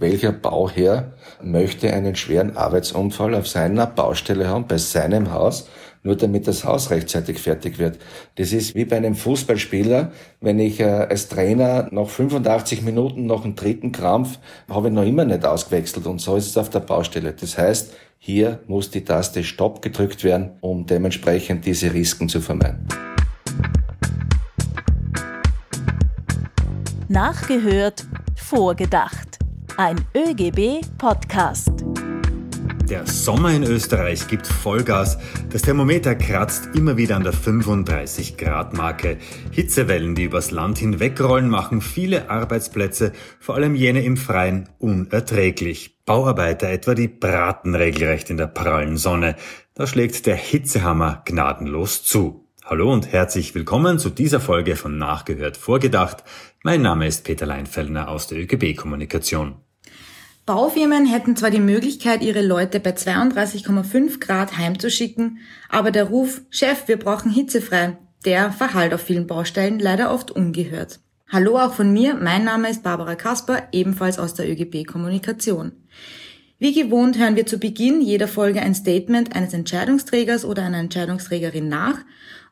Welcher Bauherr möchte einen schweren Arbeitsunfall auf seiner Baustelle haben, bei seinem Haus, nur damit das Haus rechtzeitig fertig wird? Das ist wie bei einem Fußballspieler, wenn ich äh, als Trainer nach 85 Minuten noch einen dritten Krampf habe ich noch immer nicht ausgewechselt und so ist es auf der Baustelle. Das heißt, hier muss die Taste Stopp gedrückt werden, um dementsprechend diese Risiken zu vermeiden. Nachgehört, vorgedacht ein ÖGB-Podcast. Der Sommer in Österreich gibt Vollgas. Das Thermometer kratzt immer wieder an der 35 Grad Marke. Hitzewellen, die übers Land hinwegrollen, machen viele Arbeitsplätze, vor allem jene im Freien, unerträglich. Bauarbeiter etwa, die braten regelrecht in der prallen Sonne. Da schlägt der Hitzehammer gnadenlos zu. Hallo und herzlich willkommen zu dieser Folge von Nachgehört Vorgedacht. Mein Name ist Peter Leinfellner aus der ÖGB Kommunikation. Baufirmen hätten zwar die Möglichkeit, ihre Leute bei 32,5 Grad heimzuschicken, aber der Ruf, Chef, wir brauchen hitzefrei, der verhallt auf vielen Baustellen leider oft ungehört. Hallo auch von mir, mein Name ist Barbara Kasper, ebenfalls aus der ÖGB Kommunikation. Wie gewohnt hören wir zu Beginn jeder Folge ein Statement eines Entscheidungsträgers oder einer Entscheidungsträgerin nach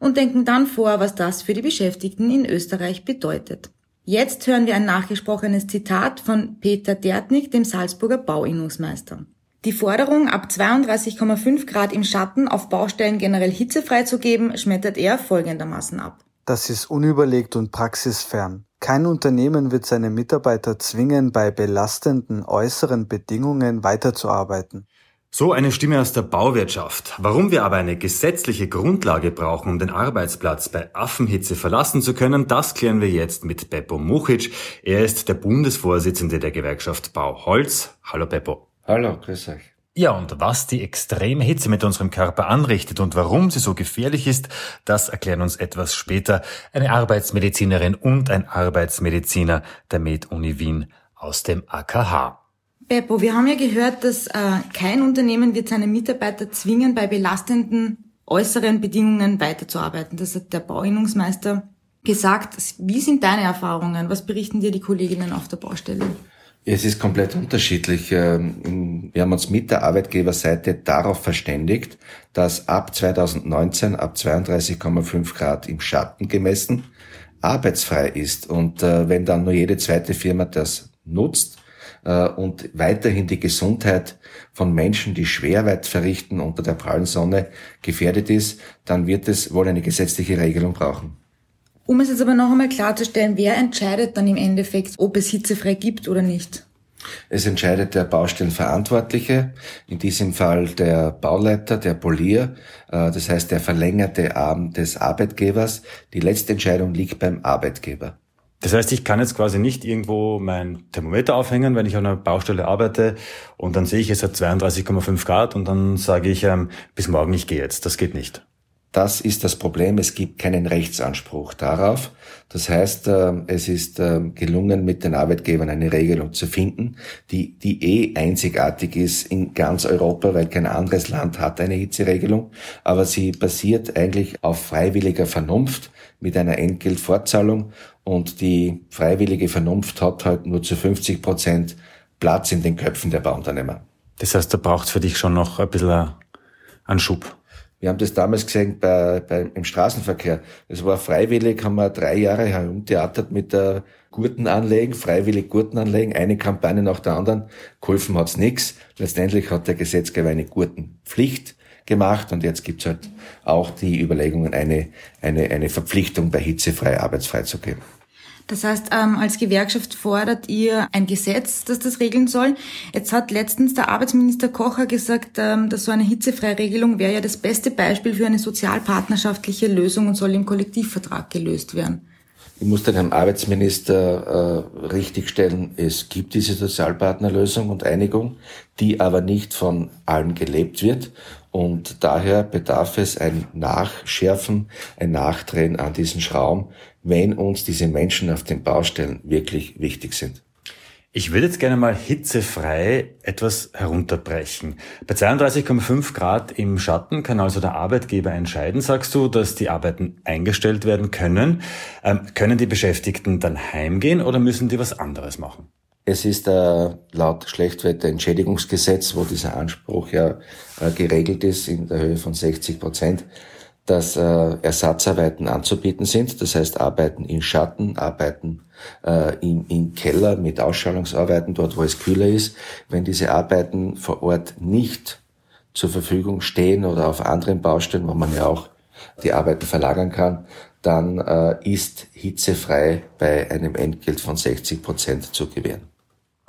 und denken dann vor, was das für die Beschäftigten in Österreich bedeutet. Jetzt hören wir ein nachgesprochenes Zitat von Peter Dertnig, dem Salzburger Bauinnungsmeister. Die Forderung, ab 32,5 Grad im Schatten auf Baustellen generell hitzefrei zu geben, schmettert er folgendermaßen ab. Das ist unüberlegt und praxisfern. Kein Unternehmen wird seine Mitarbeiter zwingen, bei belastenden äußeren Bedingungen weiterzuarbeiten. So eine Stimme aus der Bauwirtschaft. Warum wir aber eine gesetzliche Grundlage brauchen, um den Arbeitsplatz bei Affenhitze verlassen zu können, das klären wir jetzt mit Beppo Muchic. Er ist der Bundesvorsitzende der Gewerkschaft Bau Holz. Hallo Beppo. Hallo, grüß euch. Ja, und was die extreme Hitze mit unserem Körper anrichtet und warum sie so gefährlich ist, das erklären uns etwas später eine Arbeitsmedizinerin und ein Arbeitsmediziner der Med-Uni Wien aus dem AKH. Beppo, wir haben ja gehört, dass äh, kein Unternehmen wird seine Mitarbeiter zwingen, bei belastenden äußeren Bedingungen weiterzuarbeiten. Das hat der Bauinnungsmeister gesagt. Wie sind deine Erfahrungen? Was berichten dir die Kolleginnen auf der Baustelle? Es ist komplett unterschiedlich. Ähm, wir haben uns mit der Arbeitgeberseite darauf verständigt, dass ab 2019 ab 32,5 Grad im Schatten gemessen arbeitsfrei ist. Und äh, wenn dann nur jede zweite Firma das nutzt, und weiterhin die Gesundheit von Menschen, die Schwerweit verrichten unter der prallen Sonne, gefährdet ist, dann wird es wohl eine gesetzliche Regelung brauchen. Um es jetzt aber noch einmal klarzustellen, wer entscheidet dann im Endeffekt, ob es hitzefrei gibt oder nicht? Es entscheidet der Baustellenverantwortliche, in diesem Fall der Bauleiter, der Polier, äh, das heißt der verlängerte Arm des Arbeitgebers. Die letzte Entscheidung liegt beim Arbeitgeber. Das heißt, ich kann jetzt quasi nicht irgendwo mein Thermometer aufhängen, wenn ich an einer Baustelle arbeite und dann sehe ich, es hat 32,5 Grad und dann sage ich, ähm, bis morgen, ich gehe jetzt. Das geht nicht. Das ist das Problem. Es gibt keinen Rechtsanspruch darauf. Das heißt, ähm, es ist ähm, gelungen, mit den Arbeitgebern eine Regelung zu finden, die, die eh einzigartig ist in ganz Europa, weil kein anderes Land hat eine Hitzeregelung. Aber sie basiert eigentlich auf freiwilliger Vernunft mit einer Entgeltfortzahlung und die freiwillige Vernunft hat halt nur zu 50 Prozent Platz in den Köpfen der Bauunternehmer. Das heißt, da braucht für dich schon noch ein bisschen einen Schub. Wir haben das damals gesehen bei, bei, im Straßenverkehr. Es war freiwillig, haben wir drei Jahre herumtheatert mit der Gurtenanlegen, freiwillig Gurtenanlegen, eine Kampagne nach der anderen. Geholfen hat's nichts. Letztendlich hat der Gesetzgeber eine Gurtenpflicht gemacht und jetzt gibt's halt auch die Überlegungen, eine, eine, eine Verpflichtung bei hitzefrei arbeitsfrei zu geben. Das heißt, ähm, als Gewerkschaft fordert ihr ein Gesetz, das das regeln soll. Jetzt hat letztens der Arbeitsminister Kocher gesagt, ähm, dass so eine hitzefreie Regelung wäre ja das beste Beispiel für eine sozialpartnerschaftliche Lösung und soll im Kollektivvertrag gelöst werden. Ich muss den Herrn Arbeitsminister äh, richtigstellen, es gibt diese Sozialpartnerlösung und Einigung, die aber nicht von allen gelebt wird. Und daher bedarf es ein Nachschärfen, ein Nachdrehen an diesen Schrauben, wenn uns diese Menschen auf den Baustellen wirklich wichtig sind. Ich würde jetzt gerne mal hitzefrei etwas herunterbrechen. Bei 32,5 Grad im Schatten kann also der Arbeitgeber entscheiden, sagst du, dass die Arbeiten eingestellt werden können. Ähm, können die Beschäftigten dann heimgehen oder müssen die was anderes machen? Es ist äh, laut Schlechtwetterentschädigungsgesetz, wo dieser Anspruch ja äh, geregelt ist in der Höhe von 60 Prozent, dass äh, Ersatzarbeiten anzubieten sind. Das heißt Arbeiten in Schatten, Arbeiten äh, in, in Keller mit Ausschallungsarbeiten, dort wo es kühler ist. Wenn diese Arbeiten vor Ort nicht zur Verfügung stehen oder auf anderen Baustellen, wo man ja auch die Arbeiten verlagern kann, dann äh, ist hitzefrei bei einem Entgelt von 60 Prozent zu gewähren.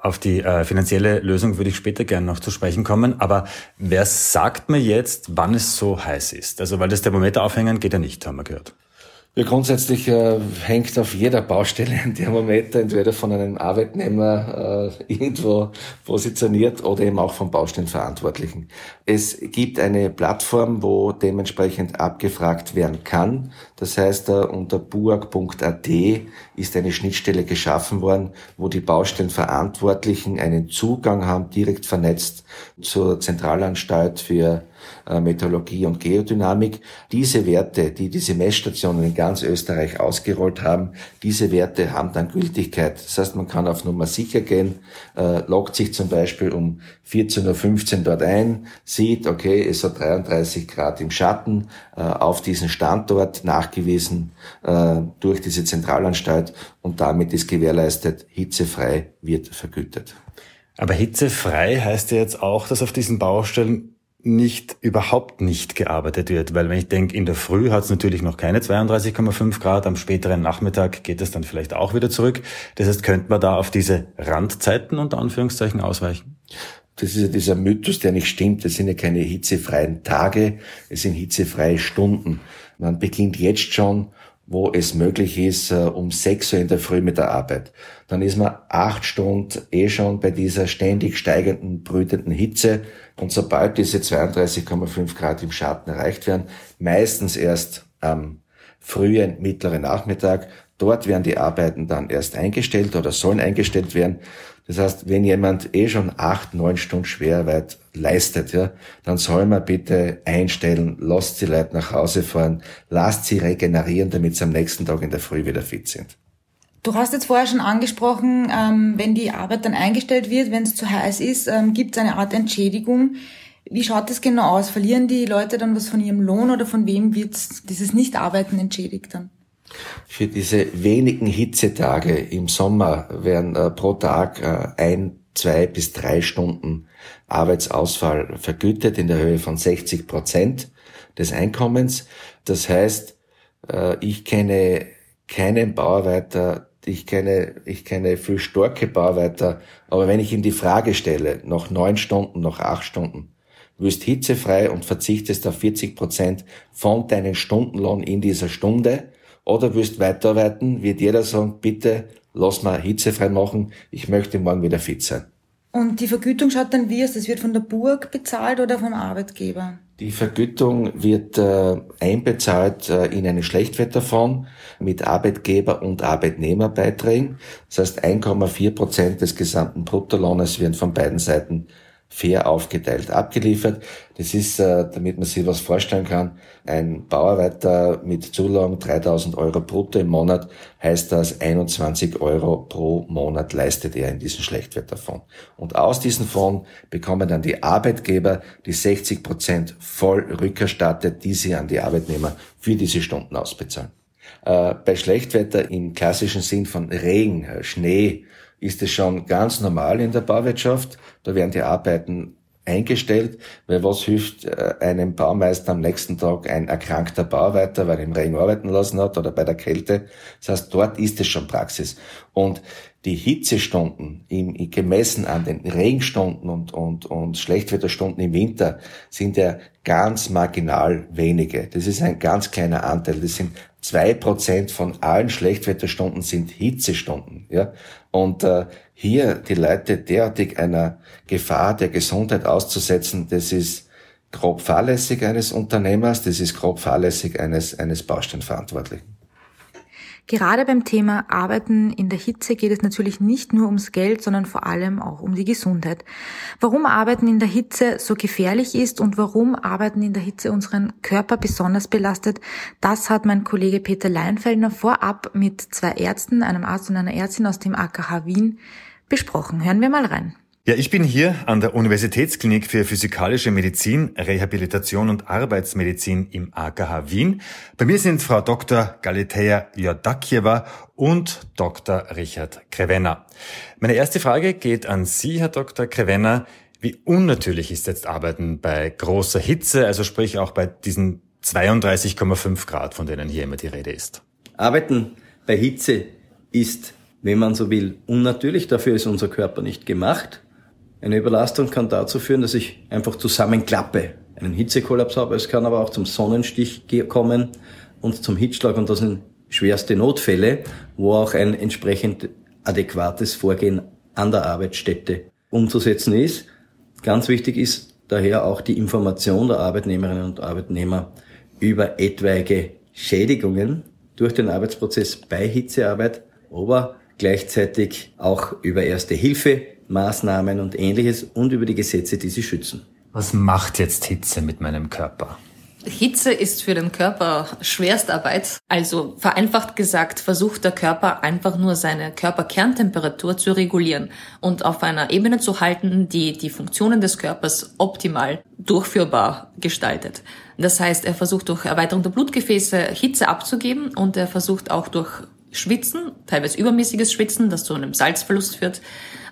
Auf die äh, finanzielle Lösung würde ich später gerne noch zu sprechen kommen. Aber wer sagt mir jetzt, wann es so heiß ist? Also weil das Thermometer aufhängen geht ja nicht, haben wir gehört. Ja, grundsätzlich äh, hängt auf jeder Baustelle ein Thermometer, entweder von einem Arbeitnehmer äh, irgendwo positioniert oder eben auch vom Baustellenverantwortlichen. Es gibt eine Plattform, wo dementsprechend abgefragt werden kann. Das heißt, äh, unter buag.at ist eine Schnittstelle geschaffen worden, wo die Baustellenverantwortlichen einen Zugang haben, direkt vernetzt zur Zentralanstalt für äh, Meteorologie und Geodynamik. Diese Werte, die diese Messstationen in ganz Österreich ausgerollt haben, diese Werte haben dann Gültigkeit. Das heißt, man kann auf Nummer sicher gehen, äh, loggt sich zum Beispiel um 14.15 Uhr dort ein, sieht, okay, es hat 33 Grad im Schatten äh, auf diesen Standort nachgewiesen äh, durch diese Zentralanstalt und damit ist gewährleistet, hitzefrei wird vergütet. Aber hitzefrei heißt ja jetzt auch, dass auf diesen Baustellen nicht, überhaupt nicht gearbeitet wird. Weil wenn ich denke, in der Früh hat es natürlich noch keine 32,5 Grad, am späteren Nachmittag geht es dann vielleicht auch wieder zurück. Das heißt, könnte man da auf diese Randzeiten unter Anführungszeichen ausweichen? Das ist ja dieser Mythos, der nicht stimmt. Es sind ja keine hitzefreien Tage, es sind hitzefreie Stunden. Man beginnt jetzt schon wo es möglich ist, äh, um sechs Uhr in der Früh mit der Arbeit. Dann ist man acht Stunden eh schon bei dieser ständig steigenden, brütenden Hitze. Und sobald diese 32,5 Grad im Schatten erreicht werden, meistens erst am frühen, mittleren Nachmittag, dort werden die Arbeiten dann erst eingestellt oder sollen eingestellt werden. Das heißt, wenn jemand eh schon acht, neun Stunden Schwerarbeit leistet, ja, dann soll man bitte einstellen, lasst die Leute nach Hause fahren, lasst sie regenerieren, damit sie am nächsten Tag in der Früh wieder fit sind. Du hast jetzt vorher schon angesprochen, ähm, wenn die Arbeit dann eingestellt wird, wenn es zu heiß ist, ähm, gibt es eine Art Entschädigung. Wie schaut das genau aus? Verlieren die Leute dann was von ihrem Lohn oder von wem wird dieses Nichtarbeiten entschädigt dann? Für diese wenigen Hitzetage im Sommer werden äh, pro Tag äh, ein, zwei bis drei Stunden Arbeitsausfall vergütet in der Höhe von 60 Prozent des Einkommens. Das heißt, äh, ich kenne keinen Bauarbeiter, ich kenne, ich kenne viel starke Bauarbeiter, aber wenn ich ihm die Frage stelle, noch neun Stunden, noch acht Stunden, wirst hitzefrei und verzichtest auf 40 Prozent von deinen Stundenlohn in dieser Stunde, oder willst weiterarbeiten, wird jeder sagen, bitte lass mal hitzefrei machen, ich möchte morgen wieder fit sein. Und die Vergütung schaut dann wie aus? Das wird von der Burg bezahlt oder vom Arbeitgeber? Die Vergütung wird äh, einbezahlt äh, in einen Schlechtwetterfonds mit Arbeitgeber- und Arbeitnehmerbeiträgen. Das heißt, 1,4 Prozent des gesamten Bruttolohnes werden von beiden Seiten fair aufgeteilt abgeliefert. Das ist, äh, damit man sich was vorstellen kann, ein Bauarbeiter mit Zulagen 3000 Euro brutto im Monat, heißt das 21 Euro pro Monat leistet er in diesen Schlechtwetterfonds. Und aus diesem Fonds bekommen dann die Arbeitgeber die 60 Prozent voll rückerstattet, die sie an die Arbeitnehmer für diese Stunden ausbezahlen. Äh, bei Schlechtwetter im klassischen Sinn von Regen, äh, Schnee, ist es schon ganz normal in der Bauwirtschaft. Da werden die Arbeiten eingestellt, weil was hilft äh, einem Baumeister am nächsten Tag ein erkrankter Bauarbeiter, weil er im Regen arbeiten lassen hat oder bei der Kälte. Das heißt, dort ist es schon Praxis. Und die Hitzestunden im, gemessen an den Regenstunden und, und, und Schlechtwetterstunden im Winter sind ja ganz marginal wenige. Das ist ein ganz kleiner Anteil. Das sind zwei Prozent von allen Schlechtwetterstunden sind Hitzestunden. Ja? Und äh, hier die Leute derartig einer Gefahr der Gesundheit auszusetzen, das ist grob fahrlässig eines Unternehmers, das ist grob fahrlässig eines, eines Baustellenverantwortlichen. Gerade beim Thema Arbeiten in der Hitze geht es natürlich nicht nur ums Geld, sondern vor allem auch um die Gesundheit. Warum Arbeiten in der Hitze so gefährlich ist und warum Arbeiten in der Hitze unseren Körper besonders belastet, das hat mein Kollege Peter Leinfeldner vorab mit zwei Ärzten, einem Arzt und einer Ärztin aus dem AKH Wien, besprochen. Hören wir mal rein. Ja, ich bin hier an der Universitätsklinik für Physikalische Medizin, Rehabilitation und Arbeitsmedizin im AKH Wien. Bei mir sind Frau Dr. Galitea Jodakieva und Dr. Richard Krevenner. Meine erste Frage geht an Sie, Herr Dr. Krevenner. Wie unnatürlich ist jetzt Arbeiten bei großer Hitze, also sprich auch bei diesen 32,5 Grad, von denen hier immer die Rede ist? Arbeiten bei Hitze ist, wenn man so will, unnatürlich. Dafür ist unser Körper nicht gemacht. Eine Überlastung kann dazu führen, dass ich einfach zusammenklappe, einen Hitzekollaps habe. Es kann aber auch zum Sonnenstich kommen und zum Hitzschlag und das sind schwerste Notfälle, wo auch ein entsprechend adäquates Vorgehen an der Arbeitsstätte umzusetzen ist. Ganz wichtig ist daher auch die Information der Arbeitnehmerinnen und Arbeitnehmer über etwaige Schädigungen durch den Arbeitsprozess bei Hitzearbeit, aber gleichzeitig auch über erste Hilfe, Maßnahmen und ähnliches und über die Gesetze, die sie schützen. Was macht jetzt Hitze mit meinem Körper? Hitze ist für den Körper Schwerstarbeit. Also vereinfacht gesagt versucht der Körper einfach nur seine Körperkerntemperatur zu regulieren und auf einer Ebene zu halten, die die Funktionen des Körpers optimal durchführbar gestaltet. Das heißt, er versucht durch Erweiterung der Blutgefäße Hitze abzugeben und er versucht auch durch Schwitzen, teilweise übermäßiges Schwitzen, das zu einem Salzverlust führt,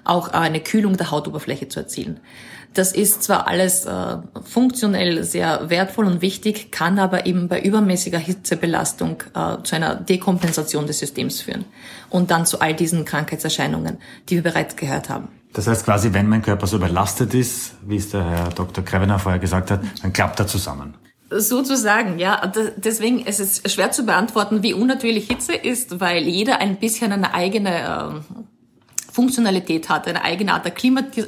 auch eine Kühlung der Hautoberfläche zu erzielen. Das ist zwar alles äh, funktionell sehr wertvoll und wichtig, kann aber eben bei übermäßiger Hitzebelastung äh, zu einer Dekompensation des Systems führen und dann zu all diesen Krankheitserscheinungen, die wir bereits gehört haben. Das heißt quasi, wenn mein Körper so überlastet ist, wie es der Herr Dr. Krevener vorher gesagt hat, dann klappt er zusammen. Sozusagen, ja. Deswegen ist es schwer zu beantworten, wie unnatürlich Hitze ist, weil jeder ein bisschen eine eigene äh, Funktionalität hat, eine eigene Art der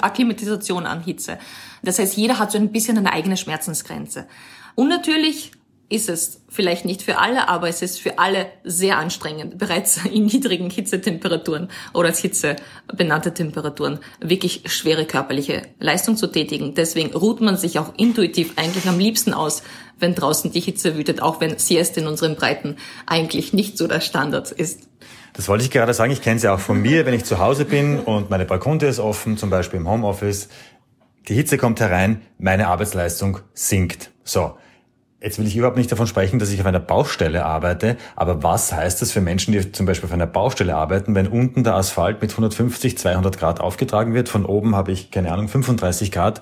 Akklimatisation an Hitze. Das heißt, jeder hat so ein bisschen eine eigene Schmerzensgrenze. Und natürlich ist es vielleicht nicht für alle, aber es ist für alle sehr anstrengend, bereits in niedrigen Hitzetemperaturen oder als Hitze benannte Temperaturen wirklich schwere körperliche Leistung zu tätigen. Deswegen ruht man sich auch intuitiv eigentlich am liebsten aus, wenn draußen die Hitze wütet, auch wenn Siesta in unseren Breiten eigentlich nicht so der Standard ist. Das wollte ich gerade sagen. Ich kenne es ja auch von mir, wenn ich zu Hause bin und meine Balkontür ist offen, zum Beispiel im Homeoffice. Die Hitze kommt herein, meine Arbeitsleistung sinkt. So. Jetzt will ich überhaupt nicht davon sprechen, dass ich auf einer Baustelle arbeite, aber was heißt das für Menschen, die zum Beispiel auf einer Baustelle arbeiten, wenn unten der Asphalt mit 150, 200 Grad aufgetragen wird, von oben habe ich, keine Ahnung, 35 Grad.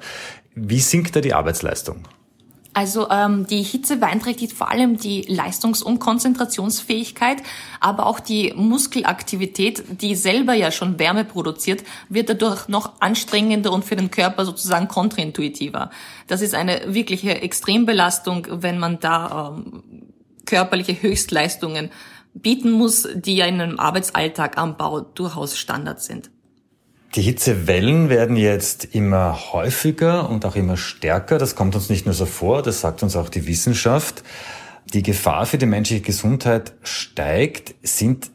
Wie sinkt da die Arbeitsleistung? Also ähm, die Hitze beeinträchtigt vor allem die Leistungs- und Konzentrationsfähigkeit, aber auch die Muskelaktivität, die selber ja schon Wärme produziert, wird dadurch noch anstrengender und für den Körper sozusagen kontraintuitiver. Das ist eine wirkliche Extrembelastung, wenn man da ähm, körperliche Höchstleistungen bieten muss, die ja in einem Arbeitsalltag am Bau durchaus Standard sind. Die Hitzewellen werden jetzt immer häufiger und auch immer stärker. Das kommt uns nicht nur so vor, das sagt uns auch die Wissenschaft. Die Gefahr für die menschliche Gesundheit steigt. Sind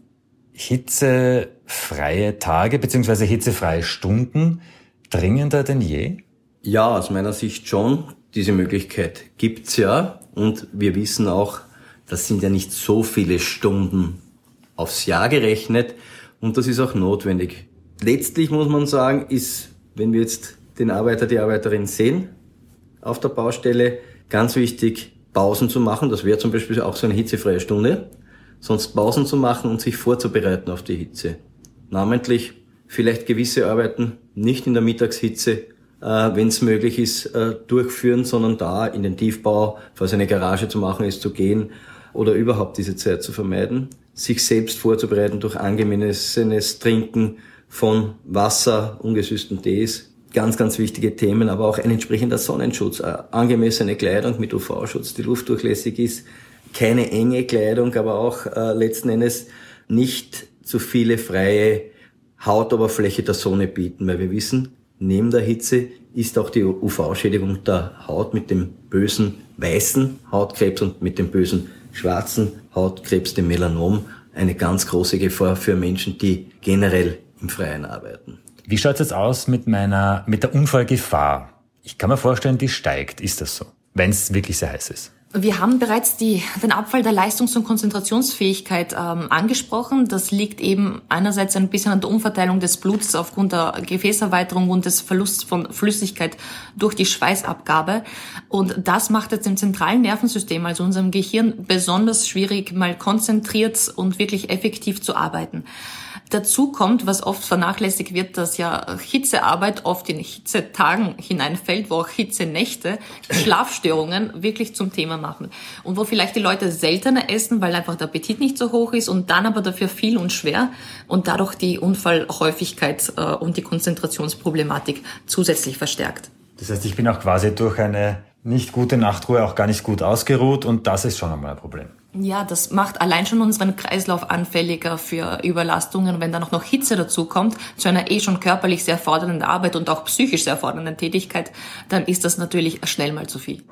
hitzefreie Tage bzw. hitzefreie Stunden dringender denn je? Ja, aus meiner Sicht schon. Diese Möglichkeit gibt's ja. Und wir wissen auch, das sind ja nicht so viele Stunden aufs Jahr gerechnet. Und das ist auch notwendig letztlich muss man sagen, ist, wenn wir jetzt den Arbeiter, die Arbeiterin sehen auf der Baustelle, ganz wichtig, Pausen zu machen. Das wäre zum Beispiel auch so eine hitzefreie Stunde. Sonst Pausen zu machen und sich vorzubereiten auf die Hitze. Namentlich vielleicht gewisse Arbeiten nicht in der Mittagshitze, äh, wenn es möglich ist, äh, durchführen, sondern da in den Tiefbau, falls eine Garage zu machen ist, zu gehen oder überhaupt diese Zeit zu vermeiden. Sich selbst vorzubereiten durch angemessenes Trinken, von Wasser, ungesüßten Tees, ganz, ganz wichtige Themen, aber auch ein entsprechender Sonnenschutz, angemessene Kleidung mit UV-Schutz, die luftdurchlässig ist, keine enge Kleidung, aber auch äh, letzten Endes nicht zu viele freie Hautoberfläche der Sonne bieten, weil wir wissen, neben der Hitze ist auch die UV-Schädigung der Haut mit dem bösen weißen Hautkrebs und mit dem bösen schwarzen Hautkrebs, dem Melanom, eine ganz große Gefahr für Menschen, die generell im Freien arbeiten. Wie schaut es jetzt aus mit meiner, mit der Unfallgefahr? Ich kann mir vorstellen, die steigt. Ist das so? Wenn es wirklich sehr heiß ist? Wir haben bereits die, den Abfall der Leistungs- und Konzentrationsfähigkeit ähm, angesprochen. Das liegt eben einerseits ein bisschen an der Umverteilung des Bluts aufgrund der Gefäßerweiterung und des Verlusts von Flüssigkeit durch die Schweißabgabe. Und das macht jetzt im zentralen Nervensystem, also unserem Gehirn, besonders schwierig, mal konzentriert und wirklich effektiv zu arbeiten. Dazu kommt, was oft vernachlässigt wird, dass ja Hitzearbeit oft in Hitzetagen hineinfällt, wo auch Hitzenächte Schlafstörungen wirklich zum Thema machen. Und wo vielleicht die Leute seltener essen, weil einfach der Appetit nicht so hoch ist und dann aber dafür viel und schwer und dadurch die Unfallhäufigkeit äh, und die Konzentrationsproblematik zusätzlich verstärkt. Das heißt, ich bin auch quasi durch eine nicht gute Nachtruhe auch gar nicht gut ausgeruht und das ist schon einmal ein Problem. Ja, das macht allein schon unseren Kreislauf anfälliger für Überlastungen. Wenn dann auch noch Hitze dazu kommt, zu einer eh schon körperlich sehr fordernden Arbeit und auch psychisch sehr fordernden Tätigkeit, dann ist das natürlich schnell mal zu viel.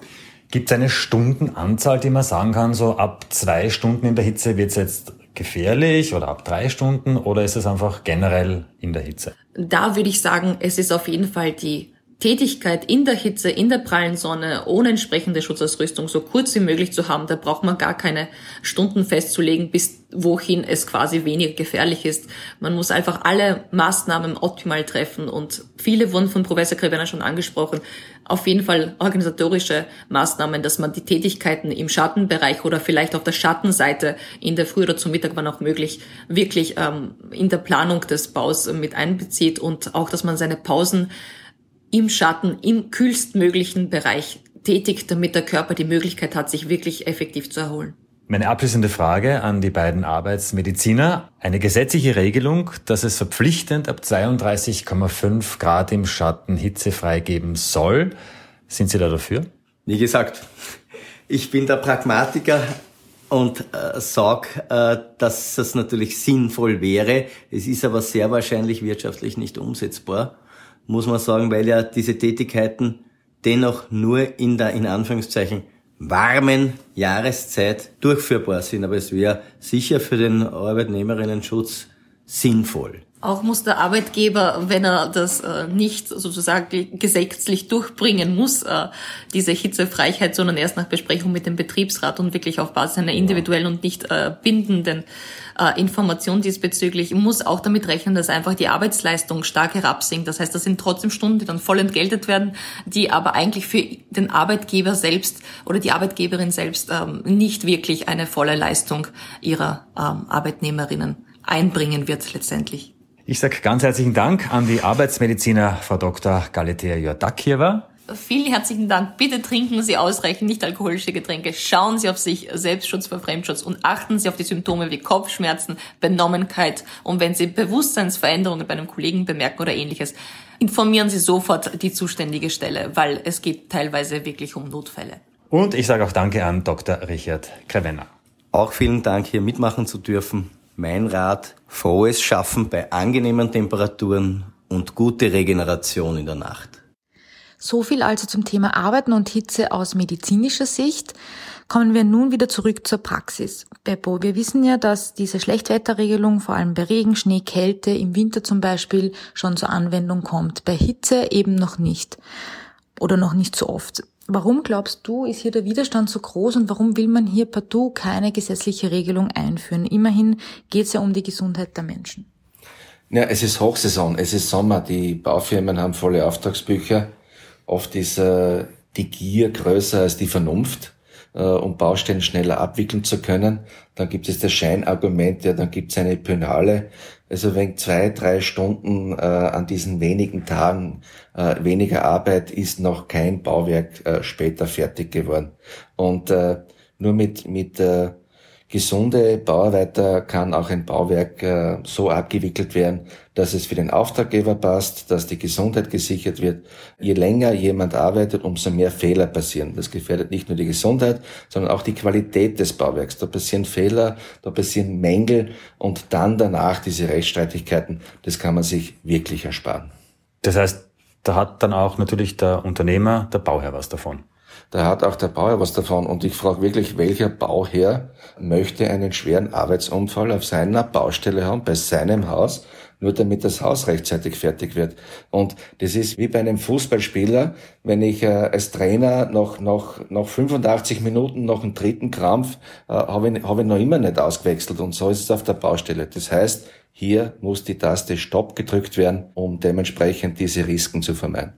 Gibt es eine Stundenanzahl, die man sagen kann, so ab zwei Stunden in der Hitze wird es jetzt gefährlich oder ab drei Stunden oder ist es einfach generell in der Hitze? Da würde ich sagen, es ist auf jeden Fall die Tätigkeit in der Hitze, in der prallen Sonne, ohne entsprechende Schutzausrüstung so kurz wie möglich zu haben, da braucht man gar keine Stunden festzulegen, bis wohin es quasi weniger gefährlich ist. Man muss einfach alle Maßnahmen optimal treffen und viele wurden von Professor Krivena schon angesprochen. Auf jeden Fall organisatorische Maßnahmen, dass man die Tätigkeiten im Schattenbereich oder vielleicht auf der Schattenseite in der Früh oder zum Mittag, wann auch möglich, wirklich ähm, in der Planung des Baus mit einbezieht und auch, dass man seine Pausen im Schatten, im kühlstmöglichen Bereich tätig, damit der Körper die Möglichkeit hat, sich wirklich effektiv zu erholen. Meine abschließende Frage an die beiden Arbeitsmediziner. Eine gesetzliche Regelung, dass es verpflichtend ab 32,5 Grad im Schatten Hitze freigeben soll. Sind Sie da dafür? Wie gesagt, ich bin der Pragmatiker und äh, sage, äh, dass das natürlich sinnvoll wäre. Es ist aber sehr wahrscheinlich wirtschaftlich nicht umsetzbar muss man sagen, weil ja diese Tätigkeiten dennoch nur in der, in Anführungszeichen, warmen Jahreszeit durchführbar sind. Aber es wäre sicher für den Arbeitnehmerinnenschutz sinnvoll. Auch muss der Arbeitgeber, wenn er das äh, nicht sozusagen gesetzlich durchbringen muss, äh, diese Hitzefreiheit, sondern erst nach Besprechung mit dem Betriebsrat und wirklich auf Basis einer individuellen und nicht äh, bindenden äh, Information diesbezüglich, muss auch damit rechnen, dass einfach die Arbeitsleistung stark herabsinkt. Das heißt, das sind trotzdem Stunden, die dann voll entgeltet werden, die aber eigentlich für den Arbeitgeber selbst oder die Arbeitgeberin selbst ähm, nicht wirklich eine volle Leistung ihrer ähm, Arbeitnehmerinnen einbringen wird letztendlich. Ich sage ganz herzlichen Dank an die Arbeitsmediziner Frau Dr. Galetea Jordakieva. Vielen herzlichen Dank. Bitte trinken Sie ausreichend nicht alkoholische Getränke. Schauen Sie auf sich, Selbstschutz vor Fremdschutz und achten Sie auf die Symptome wie Kopfschmerzen, Benommenheit und wenn Sie Bewusstseinsveränderungen bei einem Kollegen bemerken oder ähnliches, informieren Sie sofort die zuständige Stelle, weil es geht teilweise wirklich um Notfälle. Und ich sage auch Danke an Dr. Richard Krevenner. Auch vielen Dank, hier mitmachen zu dürfen. Mein Rat, frohes Schaffen bei angenehmen Temperaturen und gute Regeneration in der Nacht. So viel also zum Thema Arbeiten und Hitze aus medizinischer Sicht. Kommen wir nun wieder zurück zur Praxis. Beppo, wir wissen ja, dass diese Schlechtwetterregelung vor allem bei Regen, Schnee, Kälte, im Winter zum Beispiel schon zur Anwendung kommt. Bei Hitze eben noch nicht. Oder noch nicht so oft. Warum glaubst du, ist hier der Widerstand so groß und warum will man hier partout keine gesetzliche Regelung einführen? Immerhin geht es ja um die Gesundheit der Menschen. Ja, es ist Hochsaison, es ist Sommer, die Baufirmen haben volle Auftragsbücher. Oft ist äh, die Gier größer als die Vernunft äh, um Baustellen schneller abwickeln zu können. Dann gibt es das Scheinargument, ja, dann gibt es eine Penale. Also wenn zwei, drei Stunden äh, an diesen wenigen Tagen äh, weniger Arbeit ist noch kein Bauwerk äh, später fertig geworden. Und äh, nur mit, mit äh, gesunde Bauarbeiter kann auch ein Bauwerk äh, so abgewickelt werden, dass es für den Auftraggeber passt, dass die Gesundheit gesichert wird. Je länger jemand arbeitet, umso mehr Fehler passieren. Das gefährdet nicht nur die Gesundheit, sondern auch die Qualität des Bauwerks. Da passieren Fehler, da passieren Mängel und dann danach diese Rechtsstreitigkeiten, das kann man sich wirklich ersparen. Das heißt, da hat dann auch natürlich der Unternehmer, der Bauherr was davon. Da hat auch der Bauherr was davon. Und ich frage wirklich, welcher Bauherr möchte einen schweren Arbeitsunfall auf seiner Baustelle haben, bei seinem Haus, nur damit das Haus rechtzeitig fertig wird. Und das ist wie bei einem Fußballspieler, wenn ich äh, als Trainer noch, noch, noch 85 Minuten noch einen dritten Krampf äh, habe ich, hab ich noch immer nicht ausgewechselt. Und so ist es auf der Baustelle. Das heißt, hier muss die Taste Stopp gedrückt werden, um dementsprechend diese Risiken zu vermeiden.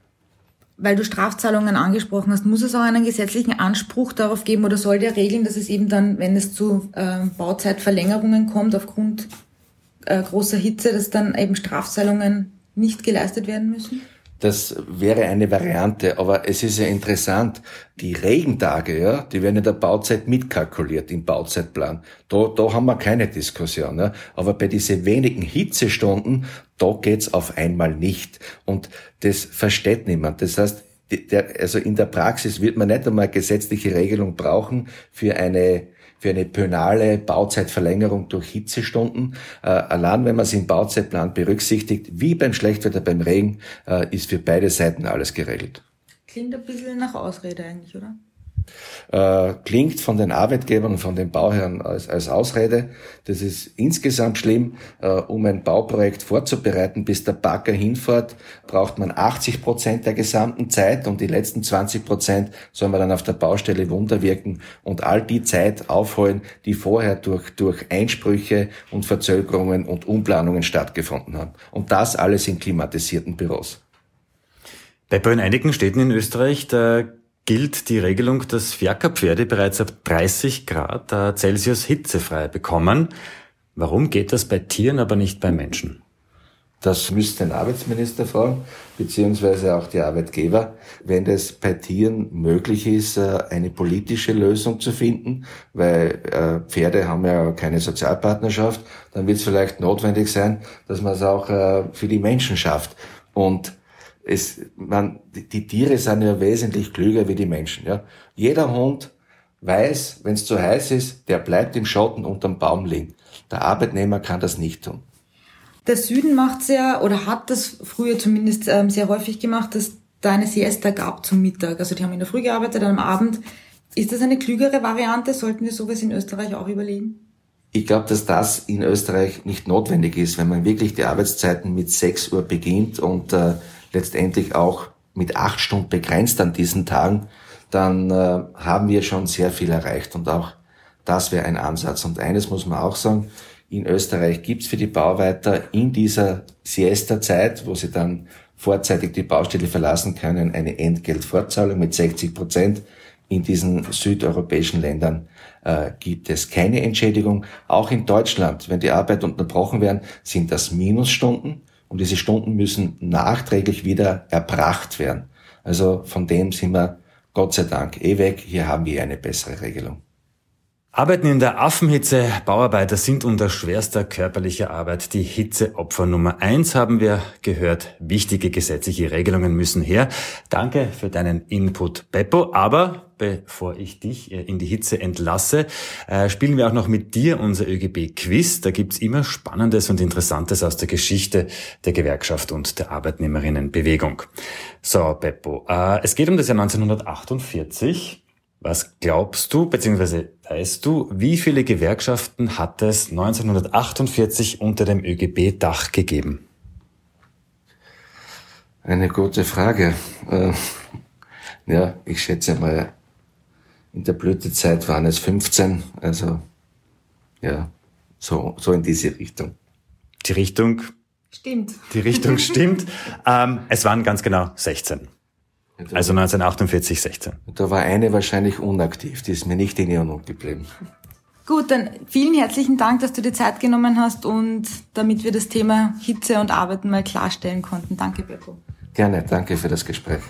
Weil du Strafzahlungen angesprochen hast, muss es auch einen gesetzlichen Anspruch darauf geben oder soll der regeln, dass es eben dann, wenn es zu äh, Bauzeitverlängerungen kommt aufgrund äh, großer Hitze, dass dann eben Strafzahlungen nicht geleistet werden müssen? Das wäre eine Variante, aber es ist ja interessant, die Regentage, ja, die werden in der Bauzeit mitkalkuliert im Bauzeitplan. Da, da haben wir keine Diskussion. Ja. Aber bei diesen wenigen Hitzestunden, da geht's auf einmal nicht. Und das versteht niemand. Das heißt, der, also in der Praxis wird man nicht einmal gesetzliche Regelung brauchen für eine für eine penale Bauzeitverlängerung durch Hitzestunden. Äh, allein wenn man es im Bauzeitplan berücksichtigt, wie beim Schlechtwetter, beim Regen, äh, ist für beide Seiten alles geregelt. Klingt ein bisschen nach Ausrede eigentlich, oder? Äh, klingt von den Arbeitgebern und von den Bauherren als, als Ausrede. Das ist insgesamt schlimm. Äh, um ein Bauprojekt vorzubereiten, bis der Bagger hinfährt, braucht man 80 Prozent der gesamten Zeit und die letzten 20 Prozent soll man dann auf der Baustelle Wunder wirken und all die Zeit aufholen, die vorher durch, durch Einsprüche und Verzögerungen und Umplanungen stattgefunden haben. Und das alles in klimatisierten Büros. Bei in einigen Städten in Österreich, da gilt die Regelung, dass Fiakerpferde bereits ab 30 Grad äh, Celsius hitzefrei bekommen. Warum geht das bei Tieren, aber nicht bei Menschen? Das müsste ein Arbeitsminister fragen, beziehungsweise auch die Arbeitgeber, wenn es bei Tieren möglich ist, äh, eine politische Lösung zu finden, weil äh, Pferde haben ja keine Sozialpartnerschaft, dann wird es vielleicht notwendig sein, dass man es auch für die Menschen schafft. Und es, man, die Tiere sind ja wesentlich klüger wie die Menschen. Ja. Jeder Hund weiß, wenn es zu heiß ist, der bleibt im Schatten unterm Baum liegen. Der Arbeitnehmer kann das nicht tun. Der Süden macht ja oder hat das früher zumindest ähm, sehr häufig gemacht, dass da eine Siesta gab zum Mittag. Also die haben in der Früh gearbeitet, dann am Abend. Ist das eine klügere Variante? Sollten wir sowas in Österreich auch überlegen? Ich glaube, dass das in Österreich nicht notwendig ist, wenn man wirklich die Arbeitszeiten mit 6 Uhr beginnt und äh, letztendlich auch mit acht Stunden begrenzt an diesen Tagen, dann äh, haben wir schon sehr viel erreicht und auch das wäre ein Ansatz. Und eines muss man auch sagen, in Österreich gibt's für die Bauarbeiter in dieser Siesta-Zeit, wo sie dann vorzeitig die Baustelle verlassen können, eine Entgeltfortzahlung mit 60 Prozent. In diesen südeuropäischen Ländern äh, gibt es keine Entschädigung. Auch in Deutschland, wenn die Arbeit unterbrochen werden, sind das Minusstunden und diese Stunden müssen nachträglich wieder erbracht werden. Also von dem sind wir Gott sei Dank eh weg. Hier haben wir eine bessere Regelung. Arbeiten in der Affenhitze. Bauarbeiter sind unter schwerster körperlicher Arbeit die Hitzeopfer Nummer eins, haben wir gehört. Wichtige gesetzliche Regelungen müssen her. Danke für deinen Input, Beppo. Aber bevor ich dich äh, in die Hitze entlasse, äh, spielen wir auch noch mit dir unser ÖGB-Quiz. Da gibt's immer Spannendes und Interessantes aus der Geschichte der Gewerkschaft und der Arbeitnehmerinnenbewegung. So, Beppo, äh, es geht um das Jahr 1948. Was glaubst du, beziehungsweise weißt du, wie viele Gewerkschaften hat es 1948 unter dem ÖGB-Dach gegeben? Eine gute Frage. Ja, ich schätze mal, in der Blütezeit waren es 15, also ja, so, so in diese Richtung. Die Richtung? Stimmt. Die Richtung stimmt. ähm, es waren ganz genau 16. Also 1948, 16. Da war eine wahrscheinlich unaktiv, die ist mir nicht in Erinnerung geblieben. Gut, dann vielen herzlichen Dank, dass du dir Zeit genommen hast und damit wir das Thema Hitze und Arbeiten mal klarstellen konnten. Danke, Beppo. Gerne, danke für das Gespräch.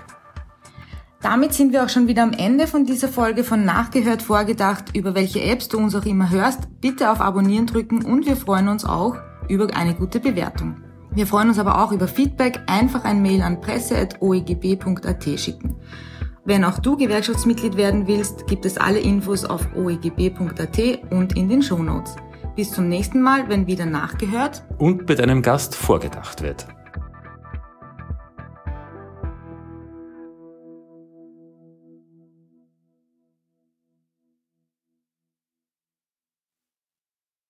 Damit sind wir auch schon wieder am Ende von dieser Folge von Nachgehört vorgedacht. Über welche Apps du uns auch immer hörst, bitte auf Abonnieren drücken und wir freuen uns auch über eine gute Bewertung. Wir freuen uns aber auch über Feedback. Einfach ein Mail an presse.oegb.at schicken. Wenn auch du Gewerkschaftsmitglied werden willst, gibt es alle Infos auf oegb.at und in den Shownotes. Bis zum nächsten Mal, wenn wieder nachgehört und mit einem Gast vorgedacht wird.